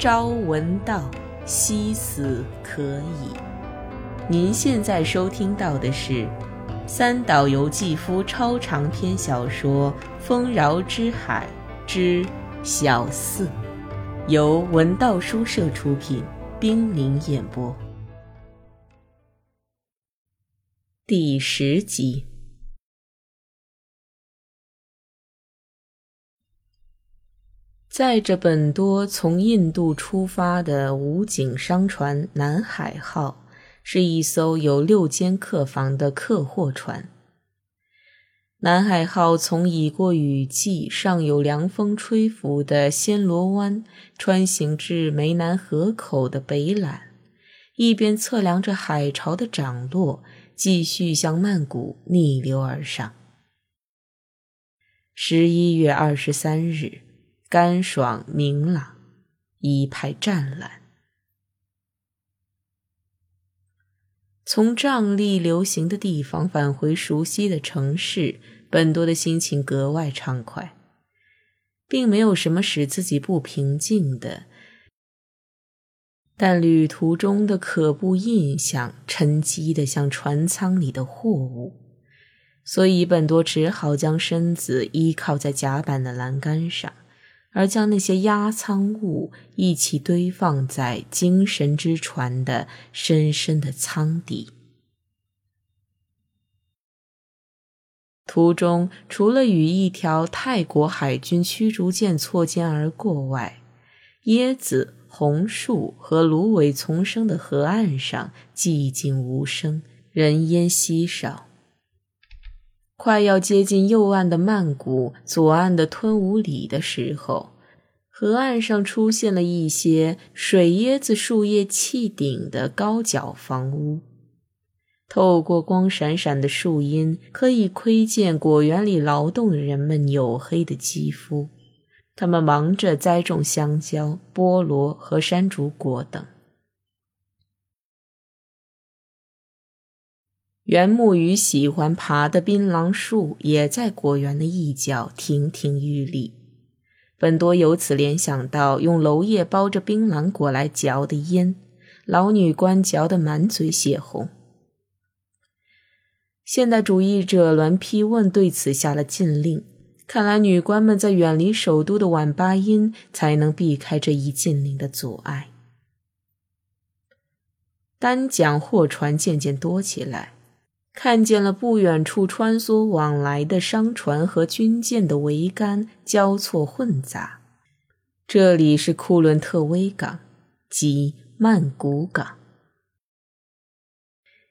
朝闻道，夕死可矣。您现在收听到的是三岛由纪夫超长篇小说《丰饶之海之小四》，由文道书社出品，冰凌演播，第十集。载着本多从印度出发的武警商船“南海号”是一艘有六间客房的客货船。南海号从已过雨季、尚有凉风吹拂的暹罗湾穿行至湄南河口的北榄，一边测量着海潮的涨落，继续向曼谷逆流而上。十一月二十三日。干爽明朗，一派湛蓝。从瘴疠流行的地方返回熟悉的城市，本多的心情格外畅快，并没有什么使自己不平静的。但旅途中的可怖印象沉积的像船舱里的货物，所以本多只好将身子依靠在甲板的栏杆上。而将那些压舱物一起堆放在精神之船的深深的舱底。途中，除了与一条泰国海军驱逐舰错肩而过外，椰子、红树和芦苇丛生的河岸上寂静无声，人烟稀少。快要接近右岸的曼谷，左岸的吞武里的时候，河岸上出现了一些水椰子树叶砌顶的高脚房屋。透过光闪闪的树荫，可以窥见果园里劳动的人们黝黑的肌肤。他们忙着栽种香蕉、菠萝和山竹果等。原木鱼喜欢爬的槟榔树也在果园的一角亭亭玉立。本多由此联想到用娄叶包着槟榔果来嚼的烟，老女官嚼得满嘴血红。现代主义者栾丕问对此下了禁令，看来女官们在远离首都的晚八阴才能避开这一禁令的阻碍。单桨货船渐渐多起来。看见了不远处穿梭往来的商船和军舰的桅杆交错混杂，这里是库伦特威港，即曼谷港。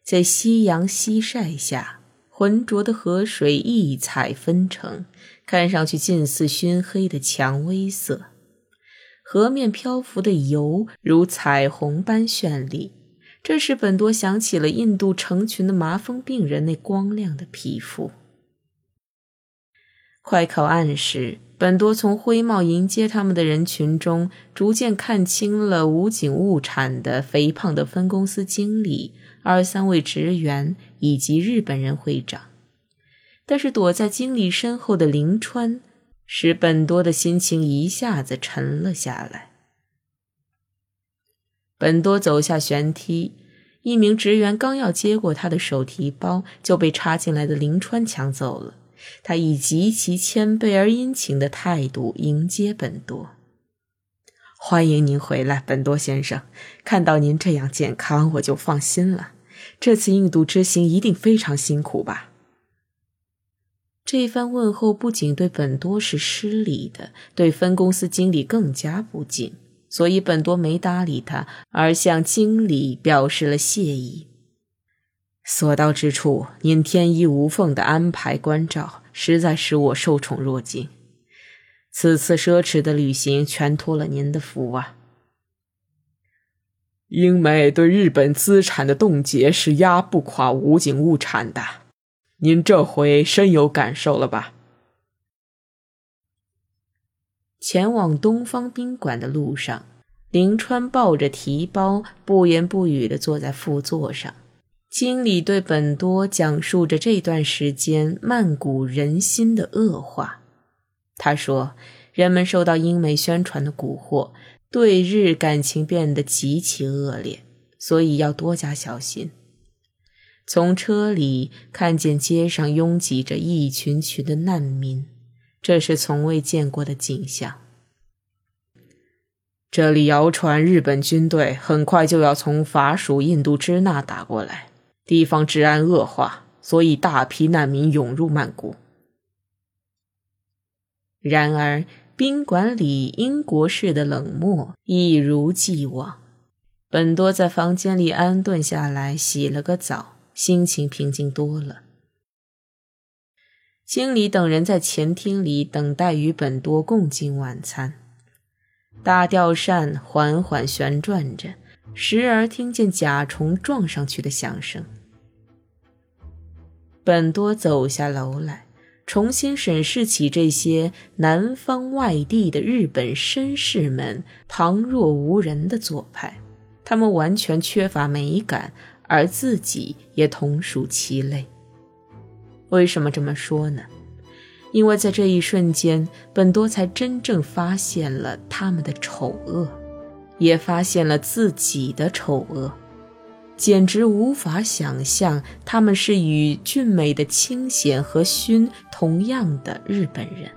在夕阳西晒下，浑浊的河水异彩纷呈，看上去近似熏黑的蔷薇色，河面漂浮的油如彩虹般绚丽。这使本多想起了印度成群的麻风病人那光亮的皮肤。快靠岸时，本多从灰帽迎接他们的人群中，逐渐看清了武警物产的肥胖的分公司经理、二三位职员以及日本人会长。但是躲在经理身后的林川，使本多的心情一下子沉了下来。本多走下舷梯，一名职员刚要接过他的手提包，就被插进来的林川抢走了。他以极其谦卑而殷勤的态度迎接本多：“欢迎您回来，本多先生。看到您这样健康，我就放心了。这次印度之行一定非常辛苦吧？”这一番问候不仅对本多是失礼的，对分公司经理更加不敬。所以本多没搭理他，而向经理表示了谢意。所到之处，您天衣无缝的安排关照，实在使我受宠若惊。此次奢侈的旅行全托了您的福啊！英美对日本资产的冻结是压不垮武警物产的，您这回深有感受了吧？前往东方宾馆的路上，林川抱着提包，不言不语地坐在副座上。经理对本多讲述着这段时间曼谷人心的恶化。他说：“人们受到英美宣传的蛊惑，对日感情变得极其恶劣，所以要多加小心。从车里看见街上拥挤着一群群的难民，这是从未见过的景象。这里谣传日本军队很快就要从法属印度支那打过来，地方治安恶化，所以大批难民涌入曼谷。然而，宾馆里英国式的冷漠一如既往。本多在房间里安顿下来，洗了个澡。心情平静多了。经理等人在前厅里等待与本多共进晚餐。大吊扇缓缓旋转着，时而听见甲虫撞上去的响声。本多走下楼来，重新审视起这些南方外地的日本绅士们旁若无人的做派，他们完全缺乏美感。而自己也同属其类。为什么这么说呢？因为在这一瞬间，本多才真正发现了他们的丑恶，也发现了自己的丑恶，简直无法想象他们是与俊美的清显和勋同样的日本人。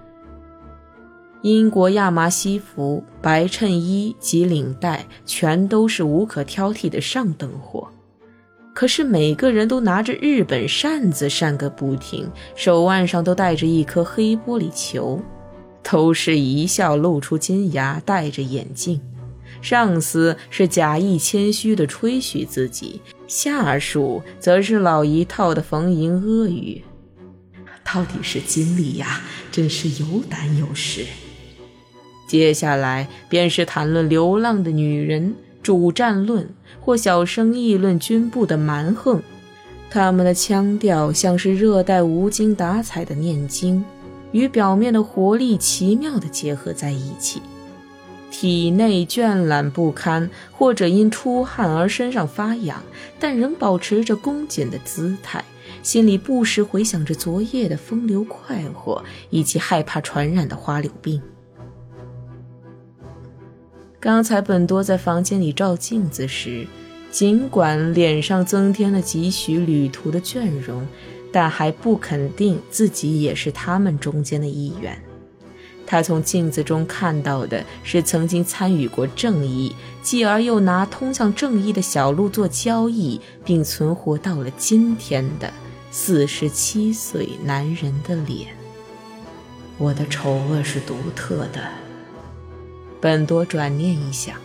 英国亚麻西服、白衬衣及领带，全都是无可挑剔的上等货。可是每个人都拿着日本扇子扇个不停，手腕上都戴着一颗黑玻璃球，都是一笑露出金牙，戴着眼镜。上司是假意谦虚的吹嘘自己，下属则是老一套的逢迎阿谀。到底是经理呀，真是有胆有识。接下来便是谈论流浪的女人。主战论或小声议论军部的蛮横，他们的腔调像是热带无精打采的念经，与表面的活力奇妙地结合在一起。体内倦懒不堪，或者因出汗而身上发痒，但仍保持着恭谨的姿态，心里不时回想着昨夜的风流快活，以及害怕传染的花柳病。刚才本多在房间里照镜子时，尽管脸上增添了几许旅途的倦容，但还不肯定自己也是他们中间的一员。他从镜子中看到的是曾经参与过正义，继而又拿通向正义的小路做交易，并存活到了今天的四十七岁男人的脸。我的丑恶是独特的。本多转念一想，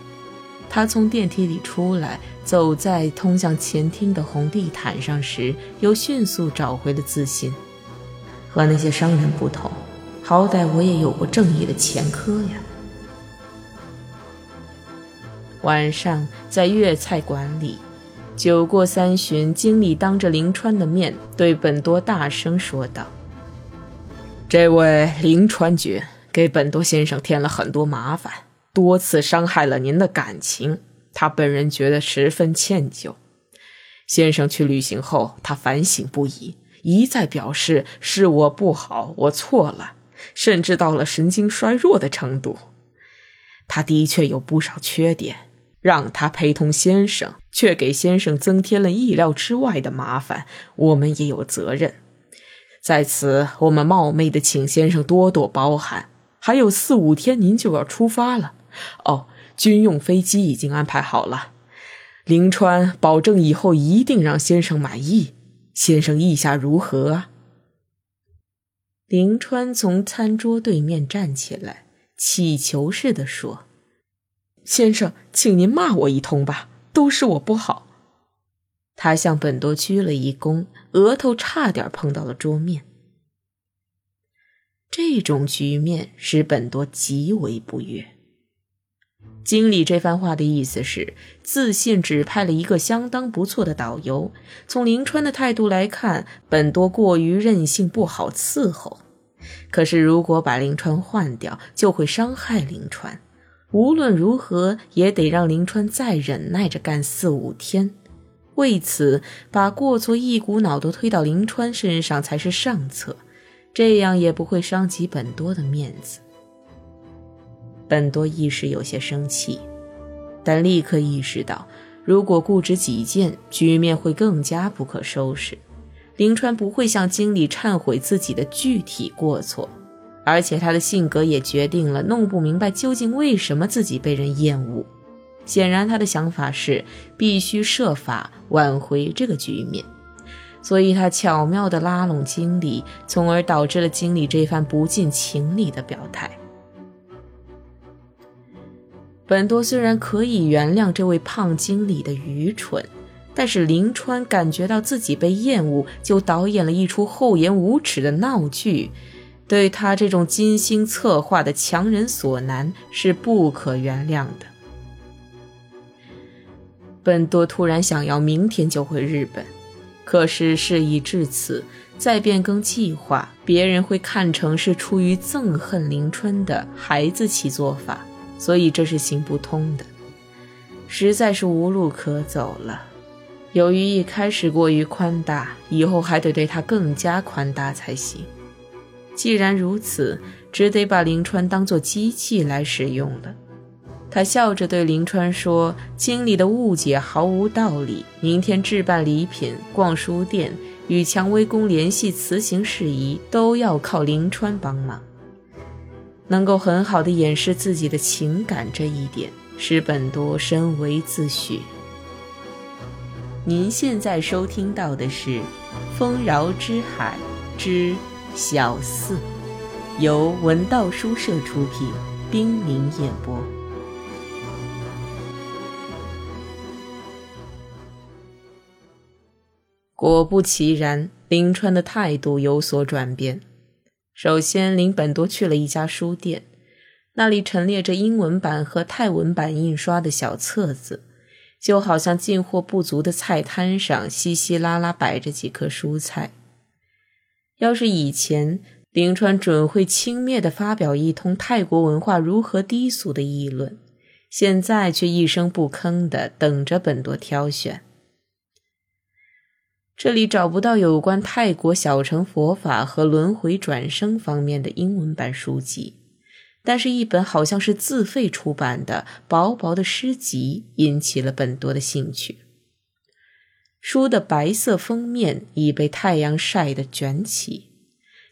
他从电梯里出来，走在通向前厅的红地毯上时，又迅速找回了自信。和那些商人不同，好歹我也有过正义的前科呀。晚上在粤菜馆里，酒过三巡，经理当着林川的面对本多大声说道：“这位林川君给本多先生添了很多麻烦。”多次伤害了您的感情，他本人觉得十分歉疚。先生去旅行后，他反省不已，一再表示是我不好，我错了，甚至到了神经衰弱的程度。他的确有不少缺点，让他陪同先生，却给先生增添了意料之外的麻烦，我们也有责任。在此，我们冒昧的请先生多多包涵。还有四五天，您就要出发了。哦，军用飞机已经安排好了。林川保证以后一定让先生满意。先生意下如何啊？林川从餐桌对面站起来，乞求似的说：“先生，请您骂我一通吧，都是我不好。”他向本多鞠了一躬，额头差点碰到了桌面。这种局面使本多极为不悦。经理这番话的意思是，自信指派了一个相当不错的导游。从林川的态度来看，本多过于任性，不好伺候。可是如果把林川换掉，就会伤害林川。无论如何，也得让林川再忍耐着干四五天。为此，把过错一股脑都推到林川身上才是上策，这样也不会伤及本多的面子。本多一时有些生气，但立刻意识到，如果固执己见，局面会更加不可收拾。林川不会向经理忏悔自己的具体过错，而且他的性格也决定了弄不明白究竟为什么自己被人厌恶。显然，他的想法是必须设法挽回这个局面，所以他巧妙地拉拢经理，从而导致了经理这番不近情理的表态。本多虽然可以原谅这位胖经理的愚蠢，但是林川感觉到自己被厌恶，就导演了一出厚颜无耻的闹剧，对他这种精心策划的强人所难是不可原谅的。本多突然想要明天就回日本，可是事已至此，再变更计划，别人会看成是出于憎恨林川的孩子气做法。所以这是行不通的，实在是无路可走了。由于一开始过于宽大，以后还得对他更加宽大才行。既然如此，只得把林川当作机器来使用了。他笑着对林川说：“经理的误解毫无道理。明天置办礼品、逛书店、与蔷薇宫联系辞行事宜，都要靠林川帮忙。”能够很好的掩饰自己的情感，这一点使本多深为自诩。您现在收听到的是《丰饶之海之小四》，由文道书社出品，冰凌演播。果不其然，林川的态度有所转变。首先，林本多去了一家书店，那里陈列着英文版和泰文版印刷的小册子，就好像进货不足的菜摊上稀稀拉拉摆着几颗蔬菜。要是以前，林川准会轻蔑地发表一通泰国文化如何低俗的议论，现在却一声不吭地等着本多挑选。这里找不到有关泰国小乘佛法和轮回转生方面的英文版书籍，但是，一本好像是自费出版的薄薄的诗集引起了本多的兴趣。书的白色封面已被太阳晒得卷起，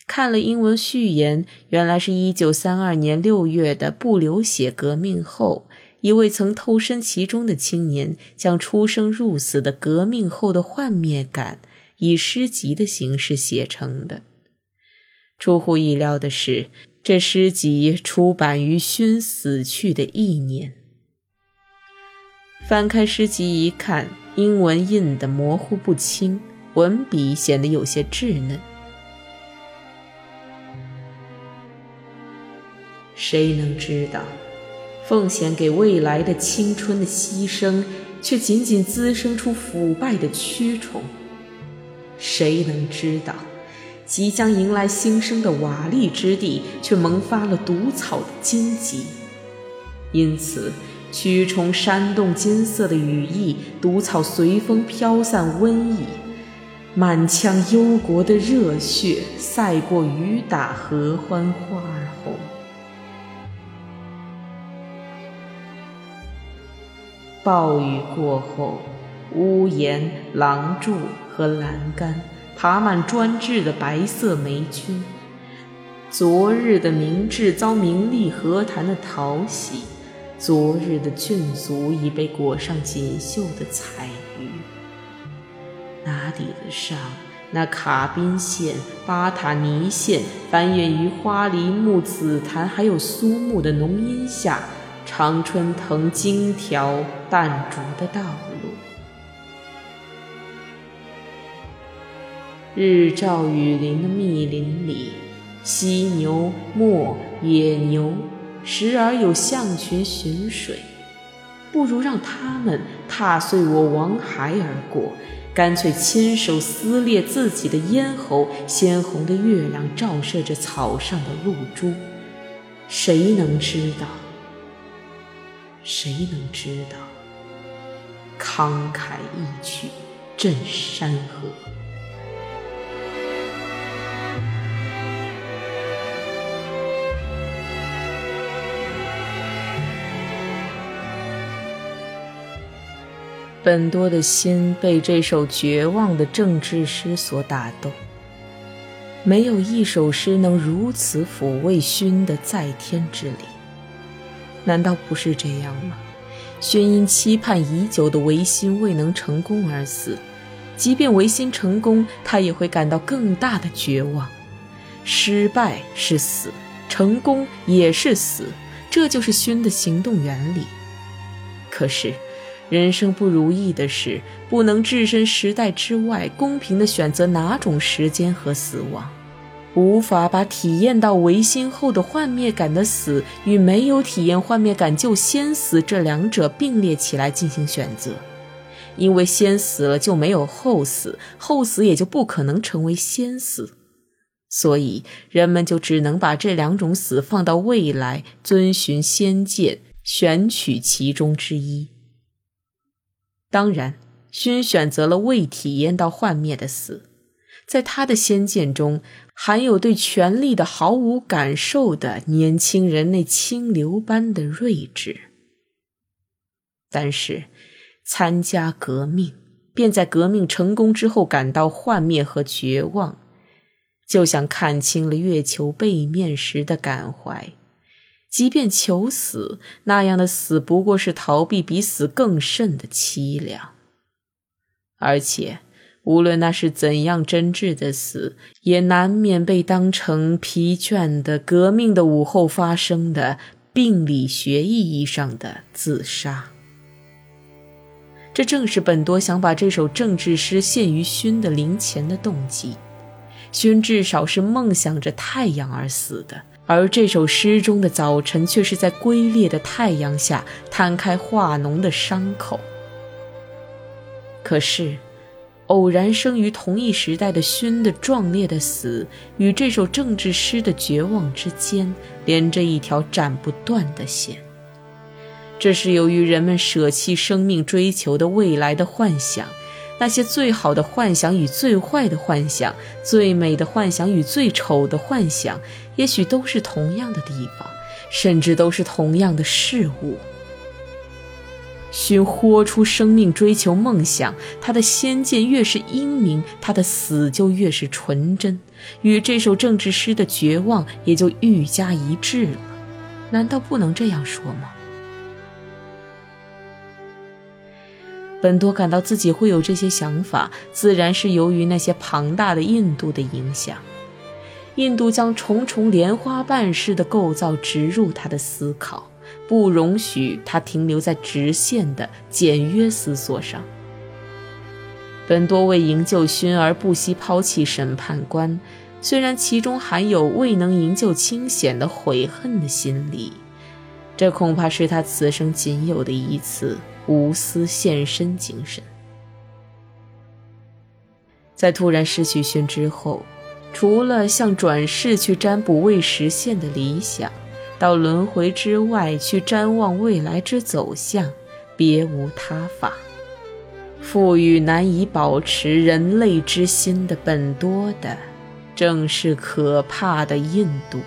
看了英文序言，原来是一九三二年六月的不流血革命后。一位曾投身其中的青年，将出生入死的革命后的幻灭感，以诗集的形式写成的。出乎意料的是，这诗集出版于勋死去的一年。翻开诗集一看，英文印得模糊不清，文笔显得有些稚嫩。谁能知道？奉献给未来的青春的牺牲，却仅仅滋生出腐败的蛆虫。谁能知道，即将迎来新生的瓦砾之地，却萌发了毒草的荆棘？因此，蛆虫煽动金色的羽翼，毒草随风飘散瘟疫，满腔忧国的热血赛过雨打合欢花暴雨过后，屋檐、廊柱和栏杆爬满专制的白色霉菌。昨日的明智遭名利和谈的讨喜，昨日的郡卒已被裹上锦绣的彩鱼。哪抵得上那卡宾县、巴塔尼县繁衍于花梨木、紫檀还有苏木的浓荫下？常春藤荆条淡竹的道路，日照雨淋的密林里，犀牛、墨、野牛，时而有象群寻水。不如让他们踏碎我王海而过，干脆亲手撕裂自己的咽喉。鲜红的月亮照射着草上的露珠，谁能知道？谁能知道？慷慨一曲震山河。本多的心被这首绝望的政治诗所打动没有一首诗能如此抚慰熏的在天之灵。难道不是这样吗？勋因期盼已久的维新未能成功而死，即便维新成功，他也会感到更大的绝望。失败是死，成功也是死，这就是勋的行动原理。可是。人生不如意的是，不能置身时代之外，公平地选择哪种时间和死亡，无法把体验到唯心后的幻灭感的死与没有体验幻灭感就先死这两者并列起来进行选择，因为先死了就没有后死，后死也就不可能成为先死，所以人们就只能把这两种死放到未来，遵循先见，选取其中之一。当然，勋选择了未体验到幻灭的死，在他的先见中，含有对权力的毫无感受的年轻人那清流般的睿智。但是，参加革命，便在革命成功之后感到幻灭和绝望，就像看清了月球背面时的感怀。即便求死，那样的死不过是逃避比死更甚的凄凉。而且，无论那是怎样真挚的死，也难免被当成疲倦的革命的午后发生的病理学意义上的自杀。这正是本多想把这首政治诗献于勋的灵前的动机。勋至少是梦想着太阳而死的。而这首诗中的早晨，却是在龟裂的太阳下摊开化脓的伤口。可是，偶然生于同一时代的勋的壮烈的死，与这首政治诗的绝望之间，连着一条斩不断的线。这是由于人们舍弃生命追求的未来的幻想。那些最好的幻想与最坏的幻想，最美的幻想与最丑的幻想，也许都是同样的地方，甚至都是同样的事物。寻豁出生命追求梦想，他的先见越是英明，他的死就越是纯真，与这首政治诗的绝望也就愈加一致了。难道不能这样说吗？本多感到自己会有这些想法，自然是由于那些庞大的印度的影响。印度将重重莲花瓣式的构造植入他的思考，不容许他停留在直线的简约思索上。本多为营救勋而不惜抛弃审判官，虽然其中含有未能营救清显的悔恨的心理，这恐怕是他此生仅有的一次。无私献身精神，在突然失去勋之后，除了向转世去占卜未实现的理想，到轮回之外去瞻望未来之走向，别无他法。赋予难以保持人类之心的本多的，正是可怕的印度。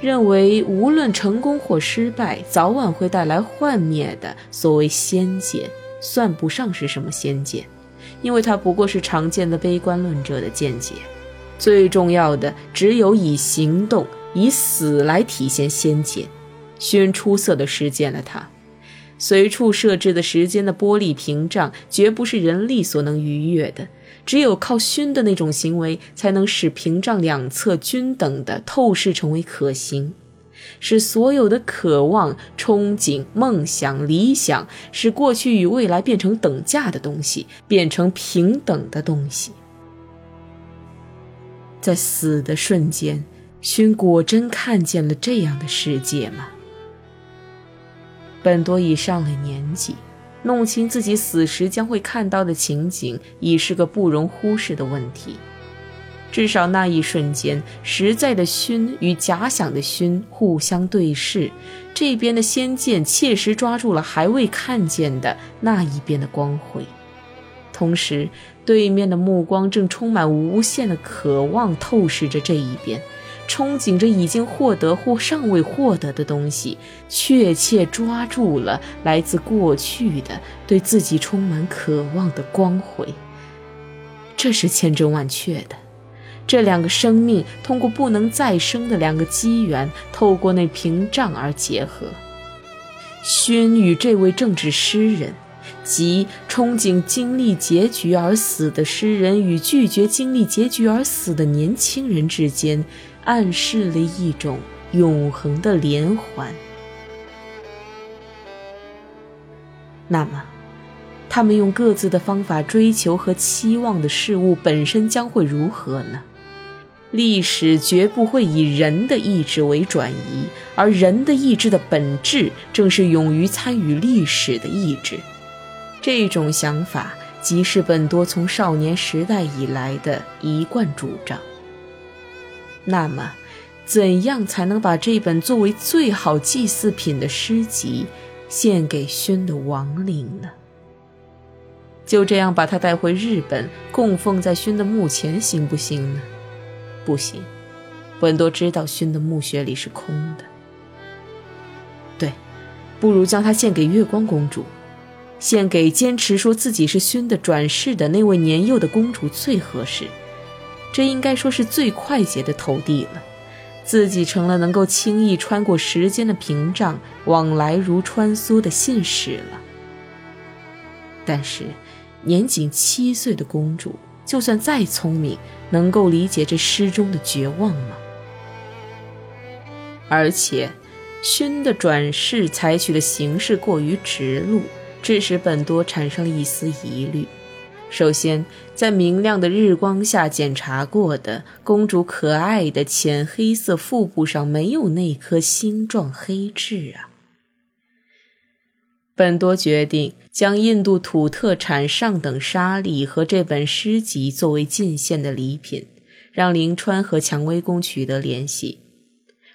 认为无论成功或失败，早晚会带来幻灭的所谓先见，算不上是什么先见，因为它不过是常见的悲观论者的见解。最重要的，只有以行动、以死来体现先见。勋出色的实践了它。随处设置的时间的玻璃屏障，绝不是人力所能逾越的。只有靠熏的那种行为，才能使屏障两侧均等的透视成为可行，使所有的渴望、憧憬、梦想、理想，使过去与未来变成等价的东西，变成平等的东西。在死的瞬间，勋果真看见了这样的世界吗？本多已上了年纪。弄清自己死时将会看到的情景，已是个不容忽视的问题。至少那一瞬间，实在的熏与假想的熏互相对视，这边的仙剑切实抓住了还未看见的那一边的光辉，同时，对面的目光正充满无限的渴望透视着这一边。憧憬着已经获得或尚未获得的东西，确切抓住了来自过去的对自己充满渴望的光辉。这是千真万确的。这两个生命通过不能再生的两个机缘，透过那屏障而结合。勋与这位政治诗人。即憧憬经历结局而死的诗人与拒绝经历结局而死的年轻人之间，暗示了一种永恒的连环。那么，他们用各自的方法追求和期望的事物本身将会如何呢？历史绝不会以人的意志为转移，而人的意志的本质正是勇于参与历史的意志。这种想法即是本多从少年时代以来的一贯主张。那么，怎样才能把这本作为最好祭祀品的诗集献给勋的亡灵呢？就这样把他带回日本，供奉在勋的墓前，行不行呢？不行。本多知道勋的墓穴里是空的。对，不如将它献给月光公主。献给坚持说自己是熏的转世的那位年幼的公主最合适，这应该说是最快捷的投递了。自己成了能够轻易穿过时间的屏障，往来如穿梭的信使了。但是，年仅七岁的公主，就算再聪明，能够理解这诗中的绝望吗？而且，熏的转世采取的形式过于直路。致使本多产生了一丝疑虑。首先，在明亮的日光下检查过的公主可爱的浅黑色腹部上没有那颗星状黑痣啊。本多决定将印度土特产上等沙粒和这本诗集作为进献的礼品，让灵川和蔷薇宫取得联系。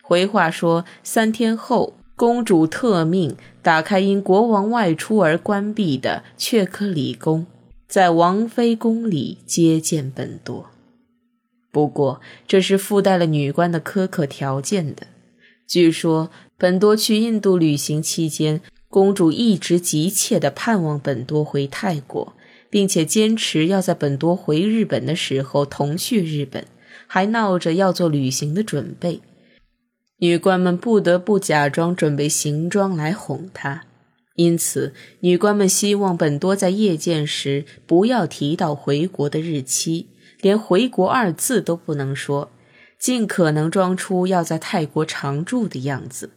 回话说，三天后。公主特命打开因国王外出而关闭的雀科里宫，在王妃宫里接见本多。不过，这是附带了女官的苛刻条件的。据说，本多去印度旅行期间，公主一直急切地盼望本多回泰国，并且坚持要在本多回日本的时候同去日本，还闹着要做旅行的准备。女官们不得不假装准备行装来哄他，因此女官们希望本多在夜见时不要提到回国的日期，连“回国”二字都不能说，尽可能装出要在泰国常住的样子。